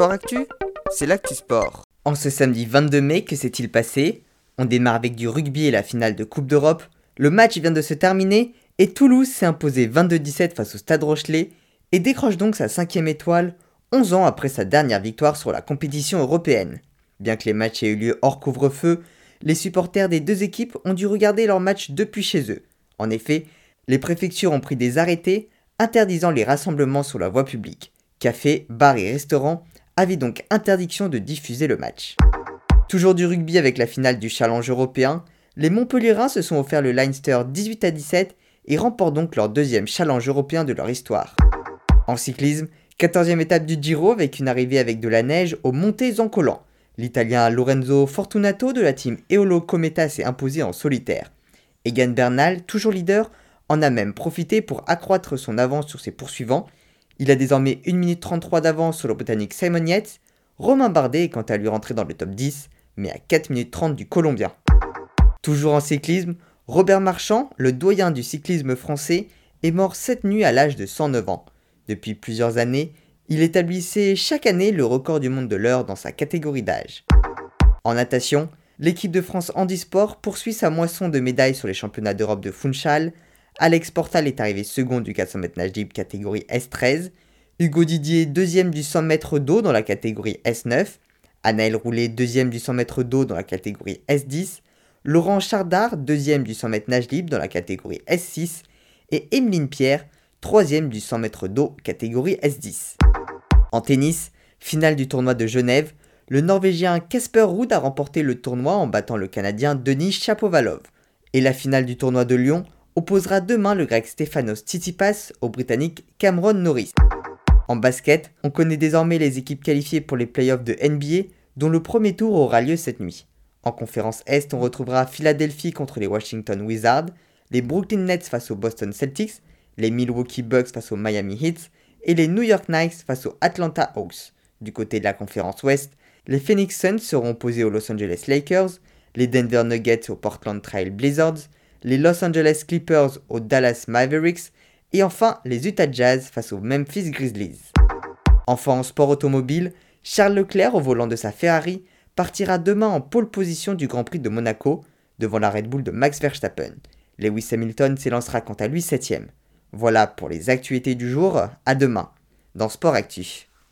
Sport Actu, c'est l'actu sport. En ce samedi 22 mai, que s'est-il passé? On démarre avec du rugby et la finale de Coupe d'Europe. Le match vient de se terminer et Toulouse s'est imposé 22-17 face au Stade Rochelet et décroche donc sa cinquième étoile 11 ans après sa dernière victoire sur la compétition européenne. Bien que les matchs aient eu lieu hors couvre-feu, les supporters des deux équipes ont dû regarder leur match depuis chez eux. En effet, les préfectures ont pris des arrêtés interdisant les rassemblements sur la voie publique. Cafés, bars et restaurants avaient donc interdiction de diffuser le match. Toujours du rugby avec la finale du Challenge européen, les Montpellierins se sont offert le Leinster 18 à 17 et remportent donc leur deuxième Challenge européen de leur histoire. En cyclisme, 14e étape du Giro avec une arrivée avec de la neige aux montées Zancolan. L'Italien Lorenzo Fortunato de la team Eolo Cometa s'est imposé en solitaire. Egan Bernal, toujours leader, en a même profité pour accroître son avance sur ses poursuivants il a désormais 1 minute 33 d'avance sur le Britannique Simon Yates. Romain Bardet est quant à lui rentré dans le top 10, mais à 4 minutes 30 du Colombien. Toujours en cyclisme, Robert Marchand, le doyen du cyclisme français, est mort cette nuit à l'âge de 109 ans. Depuis plusieurs années, il établissait chaque année le record du monde de l'heure dans sa catégorie d'âge. En natation, l'équipe de France Handisport poursuit sa moisson de médailles sur les championnats d'Europe de Funchal Alex Portal est arrivé second du 400 mètres nage libre catégorie S13. Hugo Didier, deuxième du 100 mètres d'eau dans la catégorie S9. Anaël Roulet, deuxième du 100 mètres d'eau dans la catégorie S10. Laurent Chardard, deuxième du 100 mètres nage libre dans la catégorie S6. Et Emeline Pierre, troisième du 100 mètres d'eau catégorie S10. En tennis, finale du tournoi de Genève, le Norvégien Casper Ruud a remporté le tournoi en battant le Canadien Denis Chapovalov. Et la finale du tournoi de Lyon, opposera demain le grec Stefanos Tsitsipas au britannique Cameron Norris. En basket, on connaît désormais les équipes qualifiées pour les playoffs de NBA, dont le premier tour aura lieu cette nuit. En conférence Est, on retrouvera Philadelphie contre les Washington Wizards, les Brooklyn Nets face aux Boston Celtics, les Milwaukee Bucks face aux Miami Heat et les New York Knicks face aux Atlanta Hawks. Du côté de la conférence Ouest, les Phoenix Suns seront opposés aux Los Angeles Lakers, les Denver Nuggets aux Portland Trail Blizzards, les Los Angeles Clippers aux Dallas Mavericks et enfin les Utah Jazz face aux Memphis Grizzlies. Enfin en sport automobile, Charles Leclerc au volant de sa Ferrari partira demain en pole position du Grand Prix de Monaco devant la Red Bull de Max Verstappen. Lewis Hamilton s'élancera quant à lui 7ème. Voilà pour les actualités du jour, à demain dans Sport Actif.